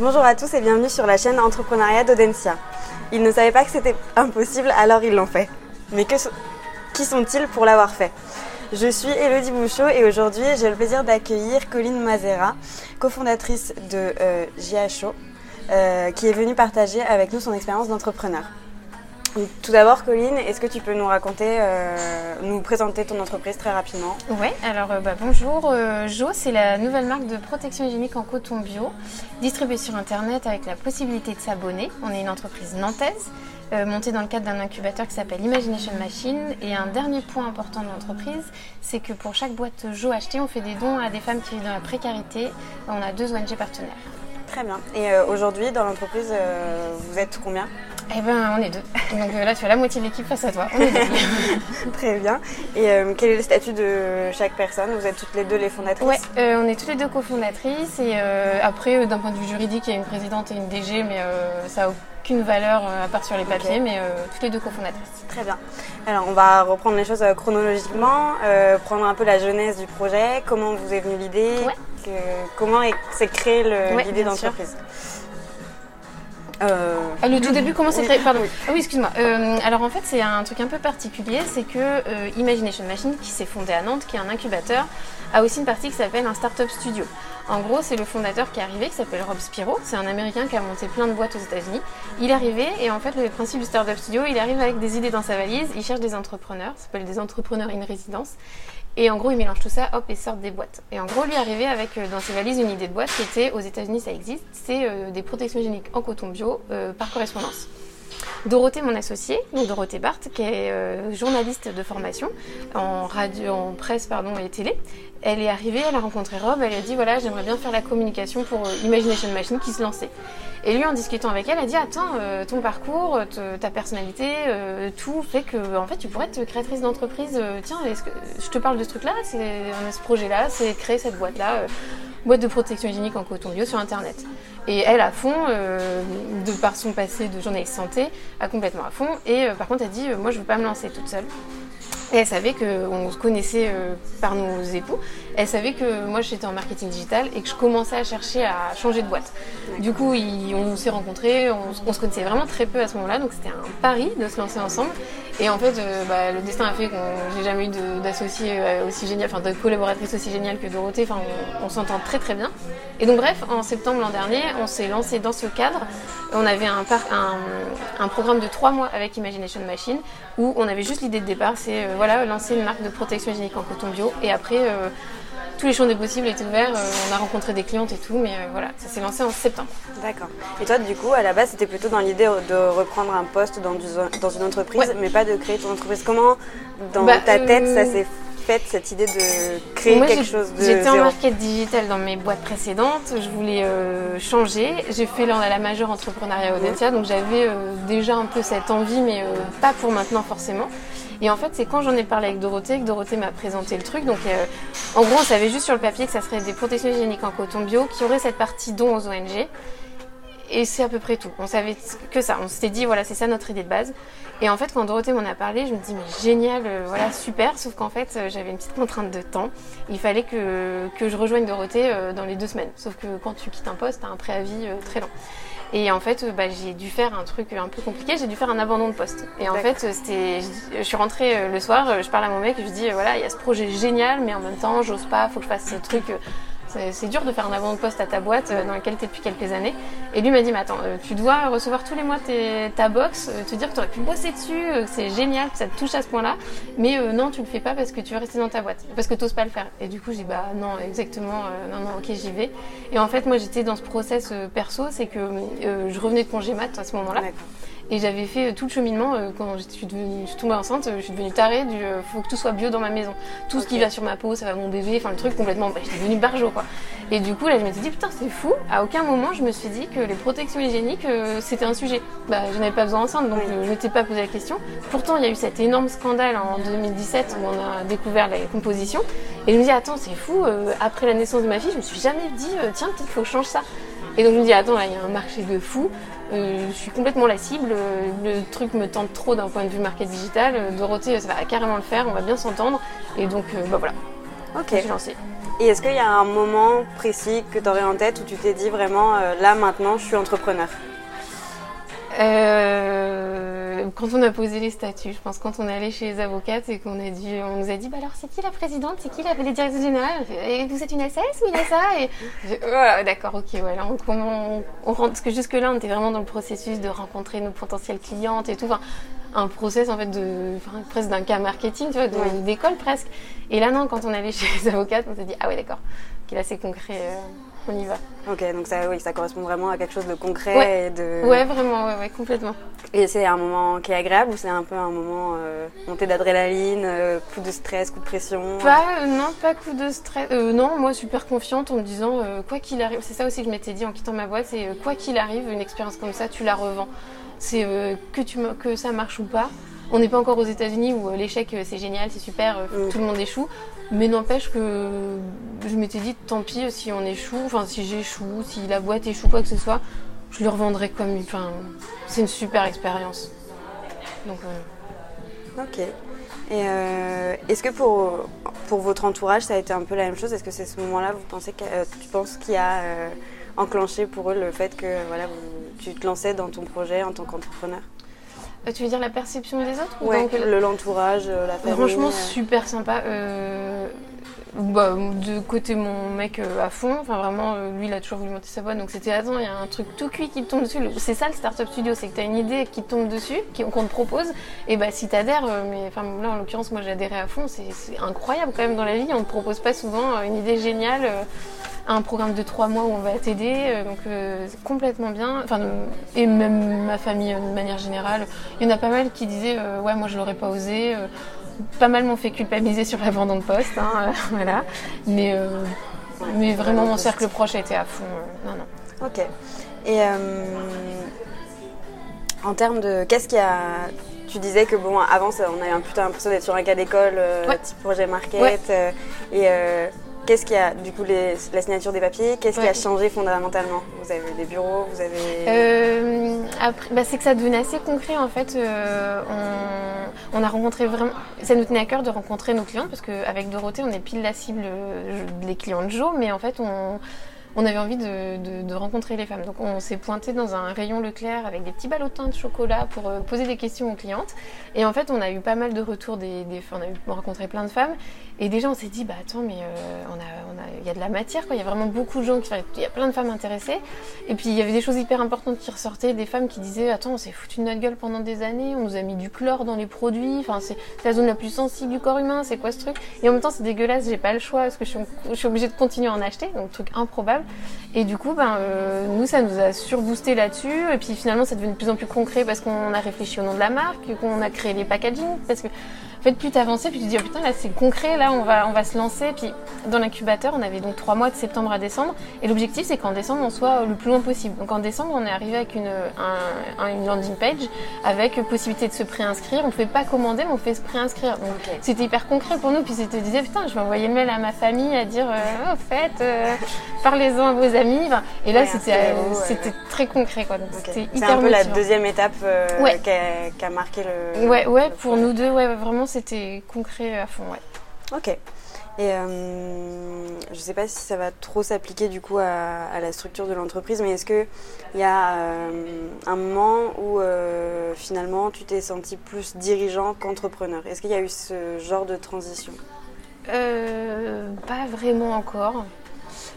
Bonjour à tous et bienvenue sur la chaîne Entrepreneuriat d'Audencia. Ils ne savaient pas que c'était impossible, alors ils l'ont fait. Mais qui sont-ils pour l'avoir fait? Je suis Elodie Bouchot et aujourd'hui j'ai le plaisir d'accueillir Colline Mazera, cofondatrice de euh, JHO, euh, qui est venue partager avec nous son expérience d'entrepreneur. Tout d'abord, Colline, est-ce que tu peux nous raconter, euh, nous présenter ton entreprise très rapidement Oui, alors euh, bah, bonjour. Euh, Jo, c'est la nouvelle marque de protection hygiénique en coton bio, distribuée sur Internet avec la possibilité de s'abonner. On est une entreprise nantaise, montée dans le cadre d'un incubateur qui s'appelle Imagination Machine. Et un dernier point important de l'entreprise, c'est que pour chaque boîte Jo achetée, on fait des dons à des femmes qui vivent dans la précarité. On a deux ONG partenaires. Très bien. Et aujourd'hui, dans l'entreprise, vous êtes combien? Eh ben, on est deux. Donc euh, là, tu as la moitié de l'équipe face à toi. On est deux. Très bien. Et euh, quel est le statut de chaque personne? Vous êtes toutes les deux les fondatrices? Oui, euh, on est toutes les deux cofondatrices. Et après, d'un point de vue juridique, il y a une présidente et une DG, mais ça n'a aucune valeur à part sur les papiers, mais toutes les deux cofondatrices. Très bien. Alors, on va reprendre les choses chronologiquement, prendre un peu la jeunesse du projet, comment vous est venue l'idée, comment s'est créée l'idée d'entreprise? Euh, ah, le tout début, comment c'est créé Pardon. Ah oui, excuse-moi. Euh, alors en fait, c'est un truc un peu particulier, c'est que euh, Imagination Machine, qui s'est fondé à Nantes, qui est un incubateur, a aussi une partie qui s'appelle un startup studio. En gros, c'est le fondateur qui est arrivé, qui s'appelle Rob Spiro. C'est un Américain qui a monté plein de boîtes aux États-Unis. Il est arrivé et en fait, le principe du startup studio, il arrive avec des idées dans sa valise. Il cherche des entrepreneurs, ça s'appelle des entrepreneurs in résidence. Et en gros, il mélange tout ça, hop, et sort des boîtes. Et en gros, lui arrivé avec euh, dans ses valises une idée de boîte qui était, aux États-Unis, ça existe, c'est euh, des protections hygiéniques en coton bio euh, par correspondance. Dorothée, mon associée, donc Dorothée Barthes, qui est journaliste de formation en radio, en presse pardon et télé, elle est arrivée, elle a rencontré Rob, elle a dit voilà, j'aimerais bien faire la communication pour Imagination Machine qui se lançait. Et lui, en discutant avec elle, a dit Attends, euh, ton parcours, ta personnalité, euh, tout fait que en fait, tu pourrais être créatrice d'entreprise. Euh, tiens, je te parle de ce truc-là C'est ce projet-là, c'est créer cette boîte-là, boîte de protection hygiénique en coton bio sur Internet. Et elle, à fond, de par son passé de journaliste santé, a complètement à fond. Et par contre, elle dit Moi, je ne veux pas me lancer toute seule. Et elle savait qu'on se connaissait euh, par nos époux. Elle savait que moi j'étais en marketing digital et que je commençais à chercher à changer de boîte. Du coup, on s'est rencontrés, on, se connaissait vraiment très peu à ce moment-là, donc c'était un pari de se lancer ensemble. Et en fait, euh, bah, le destin a fait que j'ai jamais eu d'associé euh, aussi génial, enfin de collaboratrice aussi géniale que Dorothée. Enfin, on, s'entend très très bien. Et donc bref, en septembre l'an dernier, on s'est lancé dans ce cadre. On avait un, un, un, programme de trois mois avec Imagination Machine où on avait juste l'idée de départ, c'est voilà, lancer une marque de protection hygiénique en coton bio. Et après, euh, tous les champs des possibles étaient ouverts. Euh, on a rencontré des clientes et tout, mais euh, voilà, ça s'est lancé en septembre. D'accord. Et toi, du coup, à la base, c'était plutôt dans l'idée de reprendre un poste dans, dans une entreprise, mais pas de créer ton entreprise. Comment, dans bah, ta tête, ça s'est cette idée de créer quelque chose de J'étais en market digital dans mes boîtes précédentes, je voulais changer. J'ai fait la, la majeure entrepreneuriat Audencia, donc j'avais déjà un peu cette envie, mais pas pour maintenant forcément. Et en fait, c'est quand j'en ai parlé avec Dorothée que Dorothée m'a présenté le truc. Donc, euh, en gros, on savait juste sur le papier que ça serait des protections hygiéniques en coton bio qui auraient cette partie don aux ONG. Et c'est à peu près tout. On savait que ça. On s'était dit, voilà, c'est ça notre idée de base. Et en fait, quand Dorothée m'en a parlé, je me dis, mais génial, euh, voilà, super. Sauf qu'en fait, euh, j'avais une petite contrainte de temps. Il fallait que, que je rejoigne Dorothée dans les deux semaines. Sauf que quand tu quittes un poste, tu as un préavis très long. Et en fait, bah, j'ai dû faire un truc un peu compliqué, j'ai dû faire un abandon de poste. Et en fait, c'était, je suis rentrée euh, le soir, euh, je parle à mon mec je dis, voilà, il y a ce projet génial, mais en même temps, j'ose pas, faut que je fasse ce truc euh, c'est dur de faire un abandon de poste à ta boîte euh, dans laquelle tu es depuis quelques années. Et lui m'a dit, mais attends, euh, tu dois recevoir tous les mois ta box, euh, te dire que tu aurais pu bosser dessus, que c'est génial, que ça te touche à ce point-là. Mais non, tu le fais pas parce que tu veux rester dans ta boîte, parce que tu n'oses pas le faire. Et du coup, j'ai dit, bah non, exactement, non, non, ok, j'y vais. Et en fait, moi, j'étais dans ce process perso, c'est que je revenais de congé mat à ce moment-là. Et j'avais fait euh, tout le cheminement euh, quand je suis, devenue, je suis tombée enceinte, euh, je suis devenue tarée du faut que tout soit bio dans ma maison. Tout ce qui va sur ma peau, ça va mon bébé, enfin le truc complètement. Bah, j'étais devenue barjo quoi. Et du coup là je m'étais dit putain c'est fou. À aucun moment je me suis dit que les protections hygiéniques c'était un sujet. Bah je n'avais pas besoin enceinte donc je ne m'étais pas posé la question. Pourtant il y a eu cet énorme scandale en 2017 où on a découvert la composition. Et je me dis attends c'est fou. après la naissance de ma fille je me suis jamais dit tiens peut-être faut que je change ça. Et donc je me dis attends là il y a un marché de fou. Euh, je suis complètement la cible. Le truc me tente trop d'un point de vue market digital. Euh, Dorothée, ça va carrément le faire. On va bien s'entendre. Et donc, euh, bah voilà. Ok. Je suis lancée. Et est-ce qu'il y a un moment précis que tu aurais en tête où tu t'es dit vraiment, euh, là maintenant, je suis entrepreneur? Euh, quand on a posé les statuts, je pense quand on est allé chez les avocates et qu'on a dit, on nous a dit, bah alors c'est qui la présidente, c'est qui la, les directrices générales Et vous êtes une SS ou une SA Et oh, d'accord, ok, voilà, on, on, parce que jusque là on était vraiment dans le processus de rencontrer nos potentielles clientes et tout. Enfin, un process en fait de enfin, presque d'un cas marketing, tu vois, d'école presque. Et là non, quand on est allé chez les avocates, on s'est dit ah ouais d'accord, ok là c'est concret. Euh, on y va. Ok, donc ça, oui, ça correspond vraiment à quelque chose de concret et de. Ouais, vraiment, ouais, complètement. Et c'est un moment qui est agréable ou c'est un peu un moment euh, montée d'adrénaline, euh, coup de stress, coup de pression? Pas, euh, non, pas coup de stress. Euh, non, moi super confiante en me disant quoi qu'il arrive. C'est ça aussi que je m'étais dit en quittant ma boîte, c'est quoi qu'il arrive, une expérience comme ça, tu la revends. C'est que tu que ça marche ou pas. On n'est pas encore aux États-Unis où l'échec c'est génial, c'est super, mm. tout le monde échoue. Mais n'empêche que je m'étais dit, tant pis si on échoue, enfin si j'échoue, si la boîte échoue, quoi que ce soit, je le revendrai comme. Enfin, c'est une super expérience. Donc. Euh... Ok. Et euh, est-ce que pour, pour votre entourage, ça a été un peu la même chose? Est-ce que c'est ce moment-là, vous pensez que, euh, tu penses qu'il a euh, enclenché pour eux le fait que voilà, tu te lançais dans ton projet en tant qu'entrepreneur? Tu veux dire la perception des autres Ouais, l'entourage, euh, la famille. Franchement, euh. super sympa. Bah, de côté mon mec à fond, enfin vraiment, lui il a toujours voulu monter sa boîte, donc c'était attends, il y a un truc tout cuit qui te tombe dessus. C'est ça le startup studio, c'est que tu as une idée qui te tombe dessus, qu'on te propose, et bah si t'adhères, mais enfin là en l'occurrence moi j'ai adhéré à fond, c'est incroyable quand même dans la vie, on te propose pas souvent une idée géniale un programme de trois mois où on va t'aider, euh, donc euh, c'est complètement bien. Enfin, et même ma famille de manière générale, il y en a pas mal qui disaient euh, ouais moi je l'aurais pas osé. pas mal m'ont fait culpabiliser sur l'abandon de poste, hein, voilà. Mais mais vraiment mon cercle proche a été à fond. non non. Ok. Et en termes de qu'est-ce qu'il y a tu disais que bon avant on avait un putain l'impression d'être sur un cas d'école type projet market et Qu'est-ce qui a, du coup, les, la signature des papiers, qu'est-ce qui a changé fondamentalement? Vous avez des bureaux, vous avez... Euh, bah, c'est que ça devenait assez concret en fait. Euh, on, a rencontré vraiment... Ça nous tenait à cœur de rencontrer nos clients parce qu'avec Dorothée, on est pile la cible euh, des clients de Joe, mais en fait, on on avait envie de, rencontrer les femmes. Donc on s'est pointé dans un rayon Leclerc avec des petits ballotins de chocolat pour euh, poser des questions aux clientes. Et en fait, on a eu pas mal de retours des, on a eu rencontré plein de femmes. Et déjà, on s'est dit, bah attends, mais euh, on a, il y a de la matière, quoi. Il y a vraiment beaucoup de gens qui, il y a plein de femmes intéressées. Et puis il y avait des choses hyper importantes qui ressortaient, des femmes qui disaient, attends, on s'est foutu de notre gueule pendant des années, on nous a mis du chlore dans les produits. Enfin, c'est la zone la plus sensible du corps humain. C'est quoi ce truc? Et en même temps, c'est dégueulasse. J'ai pas le choix parce que je suis, je suis obligée de continuer à en acheter. Donc truc improbable. Et du coup, ben, euh, nous, ça nous a surboosté là-dessus. Et puis finalement, ça devient de plus en plus concret parce qu'on a réfléchi au nom de la marque, qu'on a créé les packaging. Parce que en fait, plus t'avançais, plus tu te dis, oh putain, là, c'est concret, là, on va, on va se lancer. Puis, dans l'incubateur, on avait donc trois mois de septembre à décembre. Et l'objectif, c'est qu'en décembre, on soit le plus loin possible. Donc, en décembre, on est arrivé avec une, une landing page avec possibilité de se préinscrire. On pouvait pas commander, mais on fait se préinscrire. Donc, c'était hyper concret pour nous. Puis, c'était disait, putain, je vais envoyer le mail à ma famille à dire, euh, oh, fait, euh, parlez-en à vos amis. et là, c'était, euh, c'était très concret, quoi. C'était hyper C'est un peu la deuxième étape qui, a, marqué le. Ouais, ouais, pour nous deux, ouais, vraiment, c'était concret à fond, ouais. Ok. Et euh, je ne sais pas si ça va trop s'appliquer du coup à, la structure de l'entreprise, mais est-ce qu'il y a euh, un moment où euh, finalement tu t'es senti plus dirigeant qu'entrepreneur? Est-ce qu'il y a eu ce genre de transition? Pas vraiment encore.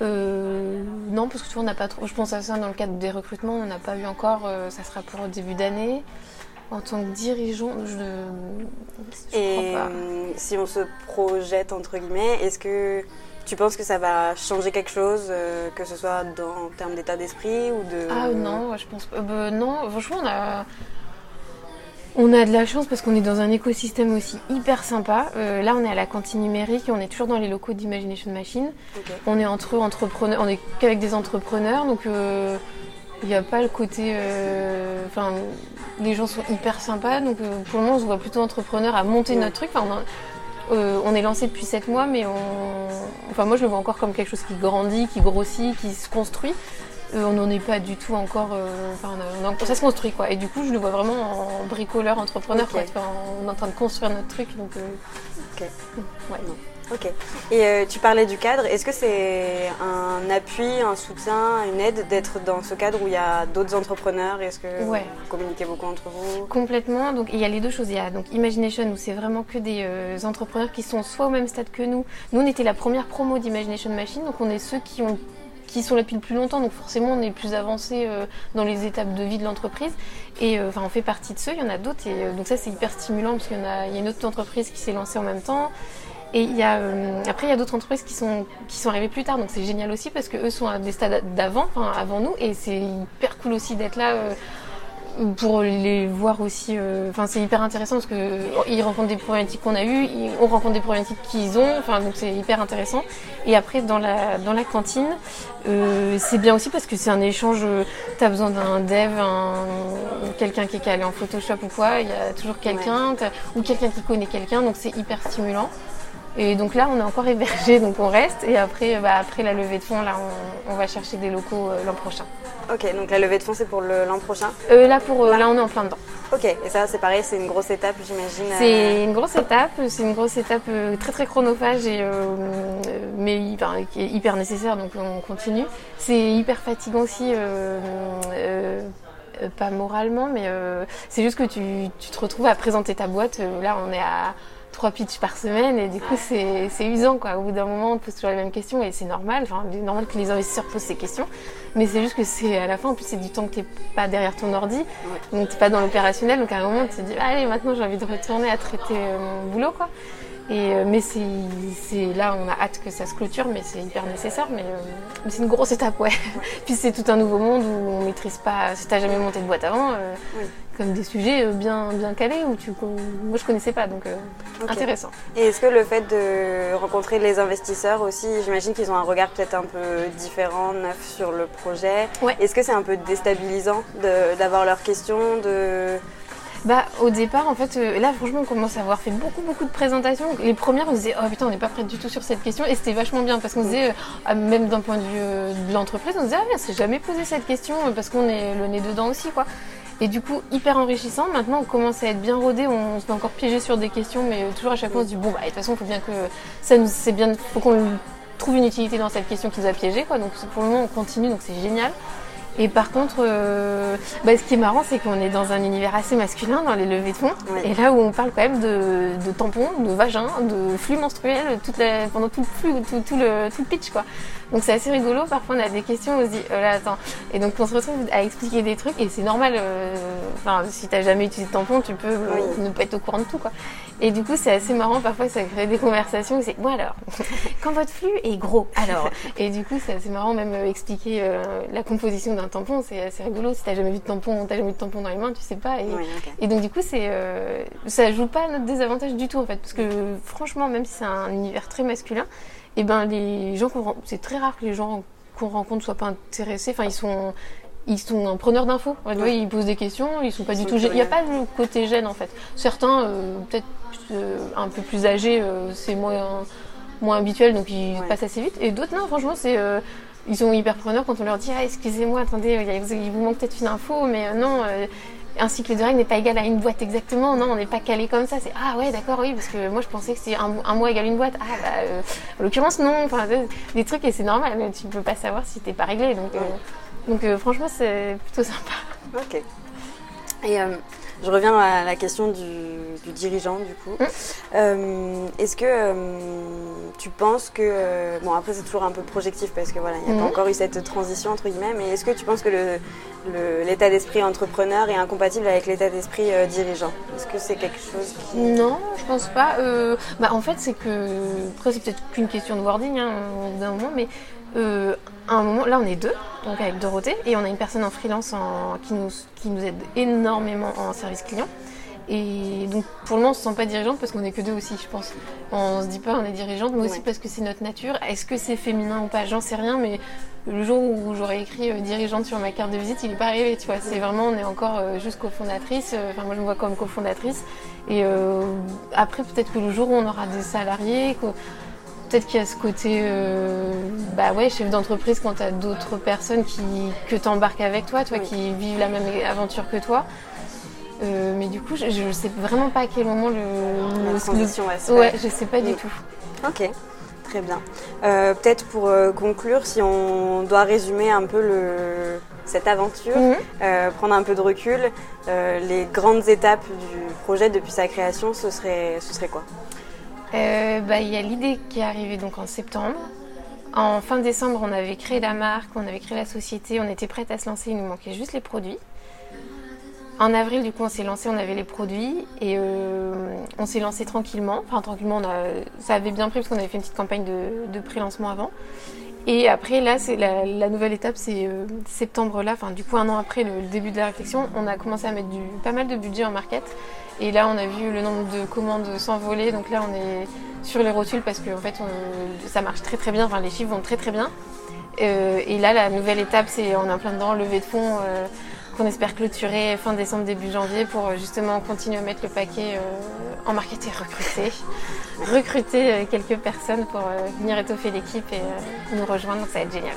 non, parce que tu vois, on n'a pas trop. Je pense à ça dans le cadre des recrutements, on n'a pas eu encore. ça sera pour début d'année. En tant que dirigeant, je, je Et crois pas. si on se projette entre guillemets, est-ce que tu penses que ça va changer quelque chose, euh, que ce soit dans, en termes d'état d'esprit ou de Ah non, je pense pas. Euh, non, franchement, on a. On a de la chance parce qu'on est dans un écosystème aussi hyper sympa. Euh, là, on est à la cantine numérique et on est toujours dans les locaux d'Imagination Machine. On est entre entrepreneurs, on est qu'avec des entrepreneurs, donc il n'y a pas le côté. Enfin, les gens sont hyper sympas. Donc euh, pour le moment, on se voit plutôt entrepreneur à monter notre truc. Enfin, euh, on, est lancé depuis 7 mois, mais on... enfin, moi je le vois encore comme quelque chose qui grandit, qui grossit, qui se construit. Euh, on n'en est pas du tout encore. Enfin, ça se construit quoi. Et du coup, je le vois vraiment en bricoleur, entrepreneur. on est en train de construire notre truc. Donc, ok. Ouais. Ok. Et euh, tu parlais du cadre. Est-ce que c'est un appui, un soutien, une aide d'être dans ce cadre où il y a d'autres entrepreneurs? Est-ce que vous communiquez beaucoup entre vous? Complètement. Donc il y a les deux choses. Il y a donc Imagination où c'est vraiment que des euh, entrepreneurs qui sont soit au même stade que nous. Nous on était la première promo d'Imagination Machine, donc on est ceux qui ont qui sont là depuis le plus longtemps, donc forcément on est plus avancé euh, dans les étapes de vie de l'entreprise. Et enfin, on fait partie de ceux, il y en a d'autres, et donc ça c'est hyper stimulant parce qu'il y, a, il y a une autre entreprise qui s'est lancée en même temps. Et il y a, euh, après, il y a d'autres entreprises qui sont, qui sont arrivées plus tard, donc c'est génial aussi parce qu'eux sont à des stades d'avant, enfin, avant nous, et c'est hyper cool aussi d'être là. Euh, pour les voir aussi, euh, enfin c'est hyper intéressant parce que ils rencontrent des problématiques qu'on a eues, on rencontre des problématiques qu'ils ont, enfin donc c'est hyper intéressant. Et après dans la dans la cantine, c'est bien aussi parce que c'est un échange. tu as besoin d'un dev, quelqu'un qui est calé en Photoshop ou quoi, il y a toujours quelqu'un ou quelqu'un qui connaît quelqu'un, donc c'est hyper stimulant. Et donc là, on est encore hébergé, donc on reste. Et après, bah, après la levée de fonds, là, on, va chercher des locaux euh, l'an prochain. Ok, donc la levée de fonds, c'est pour l'an prochain euh, là, pour, euh, là, on est en plein dedans. Ok, et ça, c'est pareil, c'est une grosse étape, j'imagine. C'est une grosse étape, c'est une grosse étape très très chronophage, et, mais qui est hyper nécessaire, donc on continue. C'est hyper fatigant aussi. pas moralement, mais c'est juste que tu, tu, te retrouves à présenter ta boîte. là, on est à trois pitchs par semaine et du coup c'est usant quoi. Au bout d'un moment on pose toujours les mêmes questions et c'est normal, enfin c'est normal que les investisseurs posent ces questions, mais c'est juste que c'est à la fin. En plus c'est du temps que t'es pas derrière ton ordi, donc t'es pas dans l'opérationnel, donc à un moment tu te dis allez maintenant j'ai envie de retourner à traiter euh, mon boulot quoi. Et, euh, mais c'est là, on a hâte que ça se clôture, mais c'est hyper nécessaire. Mais, euh, c'est une grosse étape, ouais. Puis c'est tout un nouveau monde où on maîtrise pas. Si t'as jamais monté de boîte avant, comme des sujets euh, bien, bien calés où tu, moi je connaissais pas, donc euh, intéressant. Et est-ce que le fait de rencontrer les investisseurs aussi, j'imagine qu'ils ont un regard peut-être un peu différent, neuf sur le projet. Est-ce que c'est un peu déstabilisant d'avoir leurs questions de... Bah au départ en fait euh, là franchement on commence à avoir fait beaucoup beaucoup de présentations. Les premières on se disait oh putain on n'est pas prêt du tout sur cette question et c'était vachement bien parce qu'on se disait ah, même d'un point de vue de l'entreprise on se disait ah mais on s'est jamais posé cette question parce qu'on est le nez dedans aussi quoi. Et du coup, hyper enrichissant. Maintenant, on commence à être bien rodé. On, se fait encore piéger sur des questions, mais toujours à chaque fois, on se dit bon, bah, de toute façon, il faut bien que ça nous, c'est bien, faut qu'on trouve une utilité dans cette question qui nous a piégé, quoi. Donc, pour le moment, on continue, donc c'est génial. Et par contre, euh, bah, ce qui est marrant, c'est qu'on est dans un univers assez masculin dans les levées de fonds. Et là où on parle quand même de, tampons, de vagin, de flux menstruel toute pendant tout le flux, tout, le, tout le pitch. quoi. Donc c'est assez rigolo. Parfois on a des questions, on se dit, oh là attends. Et donc on se retrouve à expliquer des trucs et c'est normal. Euh, enfin, si t'as jamais utilisé de tampon, tu peux ne pas être au courant de tout. quoi. Et du coup, c'est assez marrant. Parfois, ça crée des conversations c'est, bon alors, quand votre flux est gros, alors. Et du coup, c'est assez marrant même euh, expliquer la composition d'un un tampon, c'est assez rigolo. Si t'as jamais vu de tampon, t'as jamais vu de tampon dans les mains, tu sais pas. Et, donc du coup, c'est euh, ça joue pas à notre désavantage du tout en fait, parce que franchement, même si c'est un univers très masculin, et eh ben les gens qu'on c'est très rare que les gens qu'on rencontre soient pas intéressés. Enfin, ils sont ils sont un preneur d'infos. Ils posent des questions, ils sont pas du tout. Il n'y a pas le côté gêne en fait. Certains, euh, peut-être euh, un peu plus âgés, c'est moins moins habituel, donc ils passent assez vite. Et d'autres, non, franchement, c'est ils sont hyper preneurs quand on leur dit ah excusez-moi attendez il vous manque peut-être une info mais euh, non euh, un cycle de règles n'est pas égal à une boîte exactement. Non on n'est pas calé comme ça. C'est ah ouais d'accord oui parce que moi je pensais que c'était un, mois égal une boîte. Ah bah euh, en l'occurrence non. Enfin des trucs et c'est normal mais tu peux pas savoir si t'es pas réglé. Donc donc franchement c'est plutôt sympa. Ok. Et je reviens à la question du, dirigeant, du coup. Hum. Euh, est-ce que euh, tu penses que. Euh, bon, après, c'est toujours un peu projectif parce que voilà, il n'y a pas hum. encore eu cette transition, entre guillemets, mais est-ce que tu penses que l'état d'esprit entrepreneur est incompatible avec l'état d'esprit dirigeant? Est-ce que c'est quelque chose qui. Non, je pense pas. bah, en fait, c'est que. Après, c'est peut-être qu'une question de wording hein, d'un moment, mais euh, à un moment, là on est deux, donc avec Dorothée, et on a une personne en freelance en, qui, nous, qui nous aide énormément en service client. Et donc pour le moment on se sent pas dirigeante parce qu'on est que deux aussi je pense. On se dit pas on est dirigeante mais aussi parce que c'est notre nature. Est-ce que c'est féminin ou pas? J'en sais rien mais le jour où j'aurais écrit euh, dirigeante sur ma carte de visite il est pas arrivé tu vois. C'est vraiment on est encore euh, juste cofondatrice. Enfin moi je me vois comme cofondatrice. Et après peut-être que le jour où on aura des salariés, peut-être qu'il y a ce côté euh, bah ouais, chef d'entreprise quand tu as d'autres personnes qui, que tu embarques avec toi, toi qui vivent la même aventure que toi. Euh, mais du coup, je, ne sais vraiment pas à quel moment le. La transition va se Ouais, je sais pas du tout. Ok, très bien. Euh, peut-être pour conclure, si on doit résumer un peu le, cette aventure, euh, prendre un peu de recul, euh, les grandes étapes du projet depuis sa création, ce serait, ce serait quoi? Euh, bah, Il y a l'idée qui est arrivée donc en septembre. En fin décembre, on avait créé la marque, on avait créé la société, on était prête à se lancer, il nous manquait juste les produits. En avril, du coup, on s'est lancé, on avait les produits et euh, on s'est lancé tranquillement. Enfin, tranquillement, on a, ça avait bien pris parce qu'on avait fait une petite campagne de, de pré-lancement avant. Et après, là, c'est la, nouvelle étape, c'est euh, septembre là, enfin, du coup, un an après le, début de la réflexion, on a commencé à mettre du, pas mal de budget en market. Et là, on a vu le nombre de commandes s'envoler. Donc là, on est sur les rotules parce que en fait, ça marche très très bien. Enfin, les chiffres vont très très bien. Euh, et là, la nouvelle étape, c'est on est en plein dedans, levée de fonds qu'on espère clôturer fin décembre, début janvier pour euh, justement continuer à mettre le paquet euh, en market et recruter. recruter quelques personnes pour euh, venir étoffer l'équipe et nous rejoindre. Donc ça va être génial.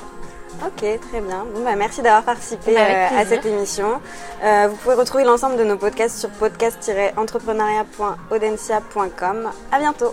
Ok, très bien. Bon, bah, merci d'avoir participé Bah, euh, à cette émission. Euh, vous pouvez retrouver l'ensemble de nos podcasts sur podcast-entrepreneuriat.audencia.com. À bientôt.